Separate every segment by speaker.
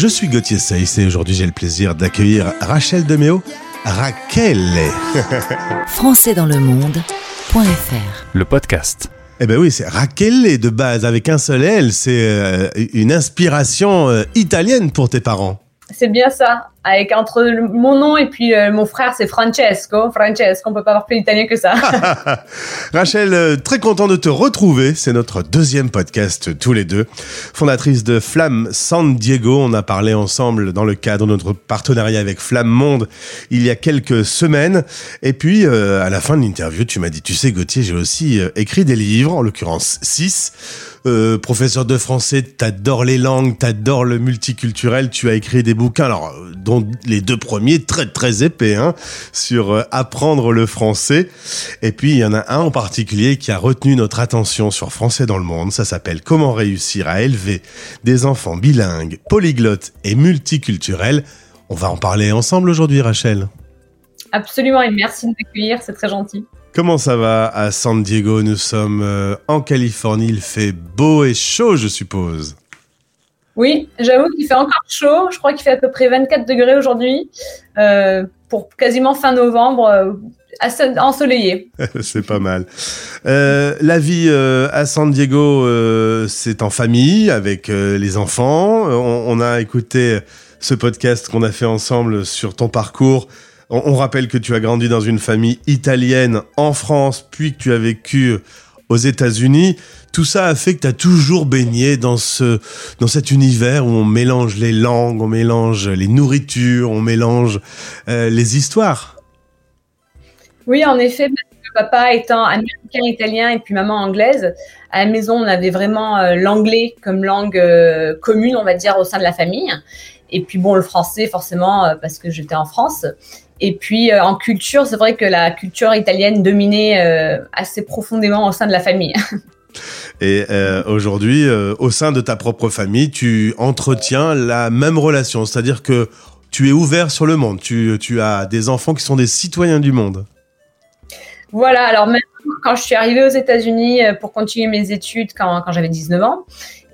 Speaker 1: Je suis Gauthier Seyss et aujourd'hui j'ai le plaisir d'accueillir Rachel Deméo. Raquel.
Speaker 2: Français dans le monde.fr
Speaker 3: Le podcast.
Speaker 1: Eh ben oui, c'est Raquel de base avec un seul L. C'est euh, une inspiration euh, italienne pour tes parents.
Speaker 4: C'est bien ça. Avec entre mon nom et puis euh, mon frère, c'est Francesco. Francesco, on peut pas avoir plus italien que ça.
Speaker 1: Rachel, euh, très content de te retrouver. C'est notre deuxième podcast tous les deux. Fondatrice de Flamme San Diego, on a parlé ensemble dans le cadre de notre partenariat avec Flamme Monde il y a quelques semaines. Et puis, euh, à la fin de l'interview, tu m'as dit, tu sais Gauthier, j'ai aussi euh, écrit des livres, en l'occurrence six. Euh, professeur de français, t'adores les langues, t'adores le multiculturel, tu as écrit des bouquins, alors euh, dont les deux premiers très très épais, hein, sur euh, apprendre le français. Et puis il y en a un en particulier qui a retenu notre attention sur Français dans le monde. Ça s'appelle Comment réussir à élever des enfants bilingues, polyglottes et multiculturels. On va en parler ensemble aujourd'hui, Rachel.
Speaker 4: Absolument, et merci de m'accueillir, c'est très gentil.
Speaker 1: Comment ça va à San Diego? Nous sommes euh, en Californie. Il fait beau et chaud, je suppose.
Speaker 4: Oui, j'avoue qu'il fait encore chaud. Je crois qu'il fait à peu près 24 degrés aujourd'hui. euh, pour quasiment fin novembre, euh, ensoleillé.
Speaker 1: c'est pas mal. Euh, la vie à San Diego, c'est en famille, avec les enfants. On, on a écouté ce podcast qu'on a fait ensemble sur ton parcours. On, on rappelle que tu as grandi dans une famille italienne en France, puis que tu as vécu aux États-Unis. Tout ça a fait que tu as toujours baigné dans, ce, dans cet univers où on mélange les langues, on mélange les nourritures, on mélange euh, les histoires.
Speaker 4: Oui, en effet, papa étant américain, italien et puis maman anglaise, à la maison, on avait vraiment euh, l'anglais comme langue euh, commune, on va dire, au sein de la famille. Et puis bon, le français, forcément, parce que j'étais en France. Et puis en culture, c'est vrai que la culture italienne dominait assez profondément au sein de la famille.
Speaker 1: Et euh, aujourd'hui, euh, au sein de ta propre famille, tu entretiens la même relation, c'est-à-dire que tu es ouvert sur le monde, tu, as des enfants qui sont des citoyens du monde.
Speaker 4: Voilà, alors même quand je suis arrivée aux États-Unis euh, pour continuer mes études quand, quand j'avais 19 ans,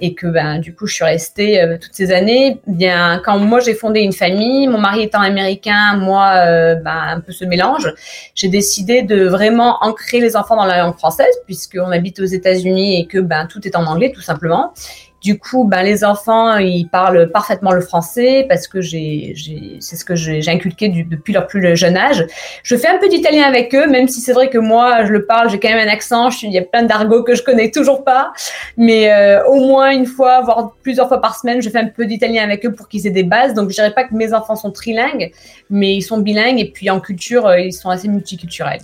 Speaker 4: et que ben, du coup je suis restée euh, toutes ces années, bien quand moi j'ai fondé une famille, mon mari étant américain, moi euh, ben, un peu ce mélange, j'ai décidé de vraiment ancrer les enfants dans la langue française puisqu'on habite aux États-Unis et que ben, tout est en anglais tout simplement. Du coup, ben, les enfants, ils parlent parfaitement le français parce que j'ai, c'est ce que j'ai, inculqué depuis leur plus jeune âge. Je fais un peu d'italien avec eux, même si c'est vrai que moi, je le parle, j'ai quand même un accent, il y a plein d'argot que je connais toujours pas. Mais euh, au moins une fois, voire plusieurs fois par semaine, je fais un peu d'italien avec eux pour qu'ils aient des bases. Donc, je dirais pas que mes enfants sont trilingues, mais ils sont bilingues et puis en culture, euh, ils sont assez multiculturels.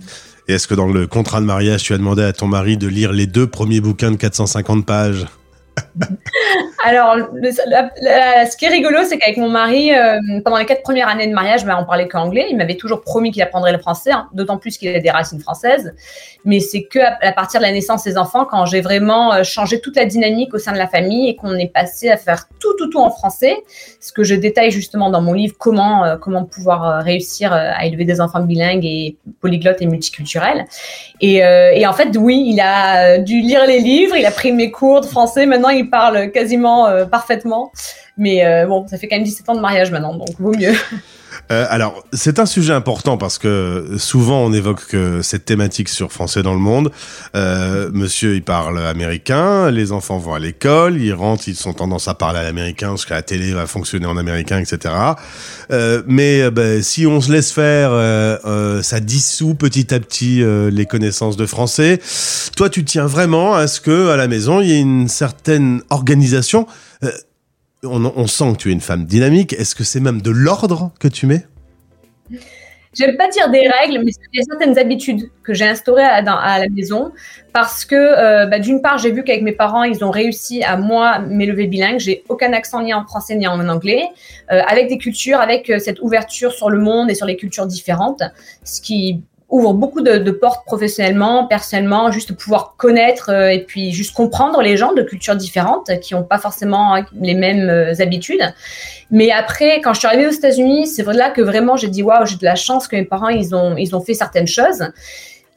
Speaker 1: Et est-ce que dans le contrat de mariage, tu as demandé à ton mari de lire les deux premiers bouquins de 450 pages?
Speaker 4: Alors, ce qui est rigolo, c'est qu'avec mon mari, euh, pendant les quatre premières années de mariage, ben, on parlait qu'anglais. Il m'avait toujours promis qu'il apprendrait le français, hein, d'autant plus qu'il a des racines françaises. Mais c'est que à, partir de la naissance des enfants, quand j'ai vraiment euh, changé toute la dynamique au sein de la famille et qu'on est passé à faire tout, tout, tout en français, ce que je détaille justement dans mon livre, comment, euh, comment pouvoir réussir à élever des enfants bilingues et polyglottes et multiculturels. Et, en fait, oui, il a dû lire les livres, il a pris mes cours de français. Maintenant, il parle quasiment euh, parfaitement. Mais euh, bon, ça fait quand même 17 ans de mariage maintenant, donc vaut mieux.
Speaker 1: Euh, alors, c'est un sujet important parce que souvent on évoque euh, cette thématique sur Français dans le monde. Euh, monsieur, il parle américain, les enfants vont à l'école, ils rentrent, ils ont tendance à parler à l'américain parce que la télé va fonctionner en américain, etc. Euh, mais euh, ben, si on se laisse faire, euh, ça dissout petit à petit les connaissances de français. Toi, tu tiens vraiment à ce que à la maison il y ait une certaine organisation. On, sent que tu es une femme dynamique. Est-ce que c'est même de l'ordre que tu mets?
Speaker 4: J'aime pas dire des règles, mais a certaines habitudes que j'ai instaurées à la maison parce que, euh, bah, d'une part, j'ai vu qu'avec mes parents, ils ont réussi à moi m'élever bilingue. J'ai aucun accent ni en français ni en anglais, euh, avec des cultures, avec euh, cette ouverture sur le monde et sur les cultures différentes, ce qui ouvre beaucoup de, portes professionnellement, personnellement, juste pouvoir connaître euh, et puis juste comprendre les gens de cultures différentes qui n'ont pas forcément les mêmes euh, habitudes. Mais après, quand je suis arrivée aux États-Unis, c'est là que vraiment j'ai dit waouh, j'ai de la chance que mes parents ils ont ils ont fait certaines choses.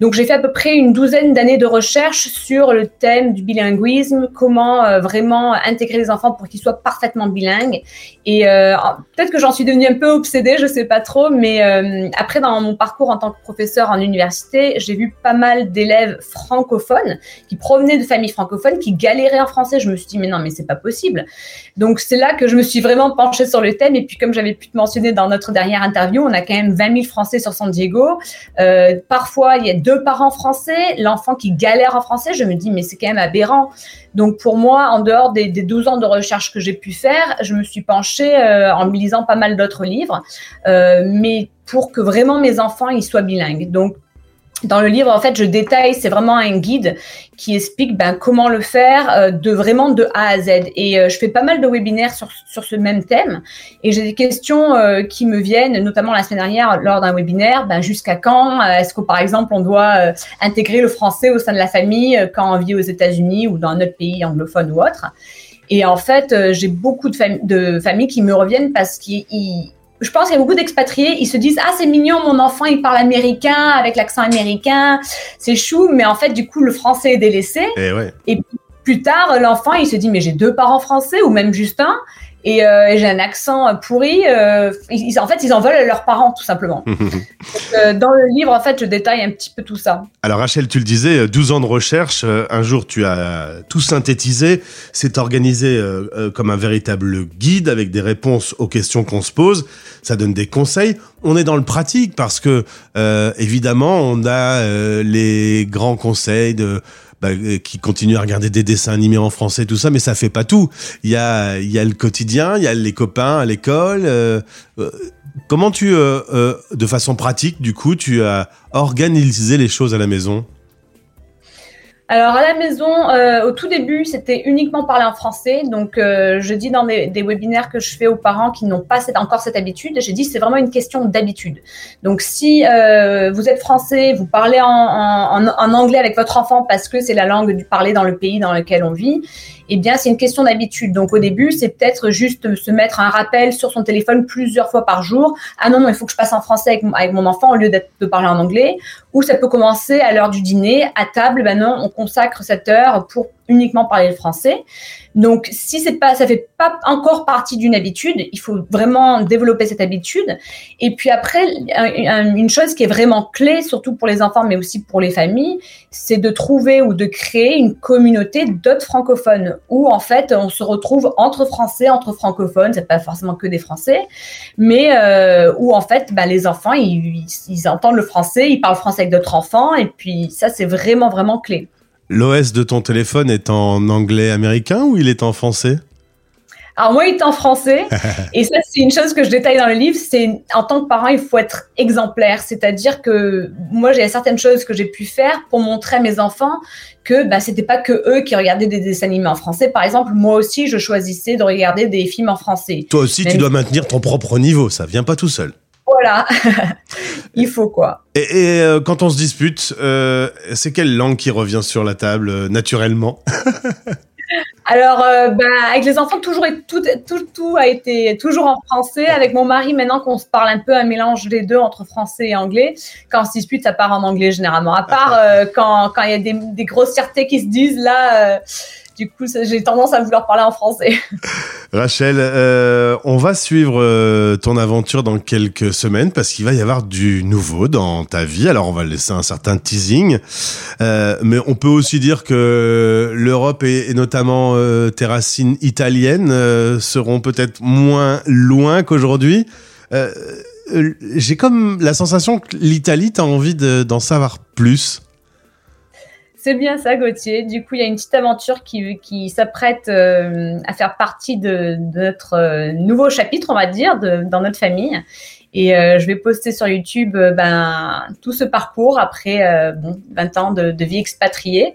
Speaker 4: Donc j'ai fait à peu près une douzaine d'années de recherche sur le thème du bilinguisme, comment euh, vraiment intégrer les enfants pour qu'ils soient parfaitement bilingues. Et euh, peut-être que j'en suis devenue un peu obsédée, je sais pas trop, mais euh, après dans mon parcours en tant que professeur en université, j'ai vu pas mal d'élèves francophones qui provenaient de familles francophones qui galéraient en français. Je me suis dit mais non mais c'est pas possible. Donc c'est là que je me suis vraiment penchée sur le thème. Et puis comme j'avais pu te mentionner dans notre dernière interview, on a quand même 20 000 Français sur San Diego. parfois il y a deux parents français, l'enfant qui galère en français, je me dis, mais c'est quand même aberrant. Donc pour moi, en dehors des, 12 ans de recherche que j'ai pu faire, je me suis penchée euh, en lisant pas mal d'autres livres, euh, mais pour que vraiment mes enfants ils soient bilingues. Dans le livre, en fait, je détaille, c'est vraiment un guide qui explique ben, comment le faire euh, de vraiment de A à Z. Et euh, je fais pas mal de webinaires sur, sur ce même thème. Et j'ai des questions euh, qui me viennent, notamment la semaine dernière, lors d'un webinaire, ben, jusqu'à quand Est-ce que, par exemple, on doit intégrer le français au sein de la famille quand on vit aux États-Unis ou dans un autre pays anglophone ou autre? Et en fait, j'ai beaucoup de, de familles qui me reviennent parce qu'ils je pense qu'il y a beaucoup d'expatriés, ils se disent ah c'est mignon mon enfant il parle américain avec l'accent américain, c'est chou, mais en fait du coup le français est délaissé.
Speaker 1: Et, ouais.
Speaker 4: et plus tard l'enfant il se dit mais j'ai deux parents français ou même juste un euh, et, j'ai un accent pourri. Euh, ils, en fait, ils en veulent à leurs parents, tout simplement. Euh, dans le livre, en fait, je détaille un petit peu tout ça.
Speaker 1: Alors, Rachel, tu le disais, 12 ans de recherche. Un jour, tu as tout synthétisé. C'est organisé comme un véritable guide avec des réponses aux questions qu'on se pose. Ça donne des conseils. On est dans le pratique parce que, évidemment, on a les grands conseils de bah, euh, qui continuent à regarder des dessins animés en français, tout ça, mais ça fait pas tout. Il y a, il y a le quotidien, il y a les copains à l'école. Euh, euh, comment tu, de façon pratique, du coup, tu as organisé les choses à la maison?
Speaker 4: Alors à la maison, euh, au tout début, c'était uniquement parler en français. Donc euh, je dis dans des, des, webinaires que je fais aux parents qui n'ont pas encore cette habitude, j'ai dit c'est vraiment une question d'habitude. Donc si euh, vous êtes français, vous parlez en, en, en, anglais avec votre enfant parce que c'est la langue du parler dans le pays dans lequel on vit, eh bien c'est une question d'habitude. Donc au début, c'est peut-être juste se mettre un rappel sur son téléphone plusieurs fois par jour. Ah non non, il faut que je passe en français avec, avec mon enfant au lieu de parler en anglais. Ou ça peut commencer à l'heure du dîner, à table. Ben non, on consacre cette heure pour uniquement parler le français. Donc, si c'est pas, ça fait pas encore partie d'une habitude, il faut vraiment développer cette habitude. Et puis après, une chose qui est vraiment clé, surtout pour les enfants, mais aussi pour les familles, c'est de trouver ou de créer une communauté d'autres francophones où en fait on se retrouve entre français, entre francophones. C'est pas forcément que des français, mais euh, où en fait, bah, les enfants ils, ils entendent le français, ils parlent français avec d'autres enfants, et puis ça c'est vraiment vraiment clé.
Speaker 1: L'OS de ton téléphone est en anglais américain ou il est en français?
Speaker 4: Alors moi, il est en français. et ça, c'est une chose que je détaille dans le livre. C'est en tant que parent, il faut être exemplaire. C'est-à-dire que moi, j'ai certaines choses que j'ai pu faire pour montrer à mes enfants que bah, c'était pas que eux qui regardaient des dessins animés en français. Par exemple, moi aussi, je choisissais de regarder des films en français.
Speaker 1: Toi aussi, tu dois maintenir ton propre niveau. Ça vient pas tout seul.
Speaker 4: Voilà, il faut quoi.
Speaker 1: Et, euh, quand on se dispute, euh, c'est quelle langue qui revient sur la table euh, naturellement
Speaker 4: Alors, bah, avec les enfants, toujours tout, tout, tout, a été toujours en français. Avec mon mari, maintenant qu'on se parle un peu un mélange des deux entre français et anglais. Quand on se dispute, ça part en anglais généralement. À part quand il y a des, des grossièretés qui se disent là du coup, j'ai tendance à vouloir parler en français.
Speaker 1: Rachel, euh, on va suivre euh, ton aventure dans quelques semaines parce qu'il va y avoir du nouveau dans ta vie. Alors, on va laisser un certain teasing, euh, mais on peut aussi dire que l'Europe et, notamment tes racines italiennes seront peut-être moins loin qu'aujourd'hui. J'ai comme la sensation que l'Italie, t'as envie d'en savoir plus.
Speaker 4: C'est bien ça, Gauthier. Du coup, il y a une petite aventure qui, s'apprête euh, à faire partie de, notre euh, nouveau chapitre, on va dire, dans notre famille. Et euh, je vais poster sur YouTube ben, tout ce parcours après bon, 20 ans de, vie expatriée.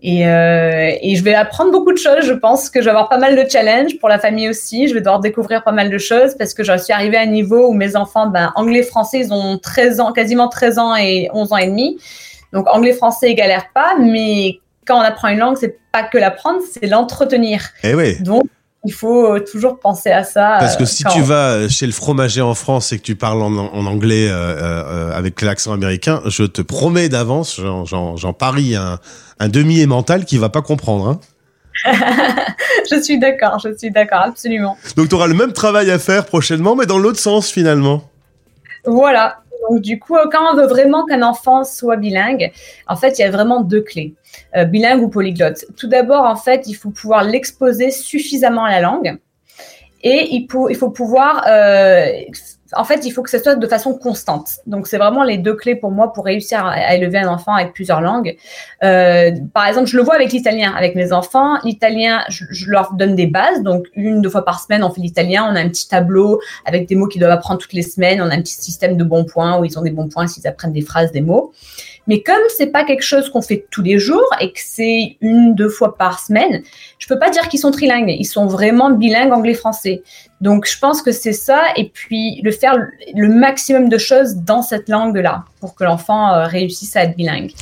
Speaker 4: Et, je vais apprendre beaucoup de choses. Je pense que je vais avoir pas mal de challenges pour la famille aussi. Je vais devoir découvrir pas mal de choses parce que je suis arrivée à un niveau où mes enfants, ben, anglais-français, ils ont 13 ans, quasiment 13 ans et 11 ans et demi. Donc anglais-français, ils galèrent pas, mais quand on apprend une langue, c'est pas que l'apprendre, c'est l'entretenir.
Speaker 1: Eh oui.
Speaker 4: Donc il faut toujours penser à ça.
Speaker 1: Parce que si tu vas chez le fromager en France et que tu parles en, anglais avec l'accent américain, je te promets d'avance, j'en parie un, un demi mental qui va pas comprendre. Hein.
Speaker 4: je suis d'accord, je suis d'accord, absolument.
Speaker 1: Donc tu auras le même travail à faire prochainement, mais dans l'autre sens finalement.
Speaker 4: Voilà. Donc du coup, quand on veut vraiment qu'un enfant soit bilingue, en fait, il y a vraiment deux clés. Euh, bilingue ou polyglotte. Tout d'abord, en fait, il faut pouvoir l'exposer suffisamment à la langue. Et il, faut pouvoir euh, en fait, il faut que ce soit de façon constante. Donc, c'est vraiment les deux clés pour moi pour réussir à, élever un enfant avec plusieurs langues. Euh, par exemple, je le vois avec l'italien, avec mes enfants. L'italien, je, leur donne des bases. Donc, une, deux fois par semaine, on fait l'italien. On a un petit tableau avec des mots qu'ils doivent apprendre toutes les semaines. On a un petit système de bons points où ils ont des bons points s'ils apprennent des phrases, des mots. Mais comme c'est pas quelque chose qu'on fait tous les jours et que c'est une, deux fois par semaine, je peux pas dire qu'ils sont trilingues. Ils sont vraiment bilingues anglais-français. Donc, je pense que c'est ça. Et puis, le faire le maximum de choses dans cette langue-là pour que l'enfant euh, réussisse à être bilingue.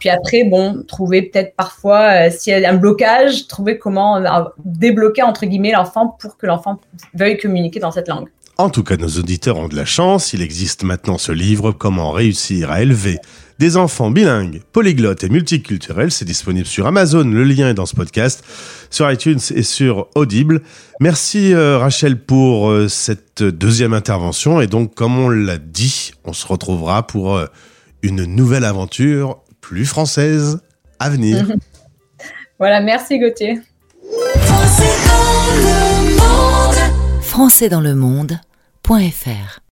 Speaker 4: Puis après, bon, trouver peut-être parfois, euh, s'il y a un blocage, trouver comment euh, débloquer, entre guillemets, l'enfant pour que l'enfant veuille communiquer dans cette langue.
Speaker 1: En tout cas, nos auditeurs ont de la chance. Il existe maintenant ce livre, Comment réussir à élever des enfants bilingues, polyglottes et multiculturels. C'est disponible sur Amazon. Le lien est dans ce podcast, sur iTunes et sur Audible. Merci euh, Rachel pour euh, cette deuxième intervention. Et donc, comme on l'a dit, on se retrouvera pour euh, une nouvelle aventure plus française à venir.
Speaker 4: voilà, merci Gauthier.
Speaker 2: Français dans le monde.fr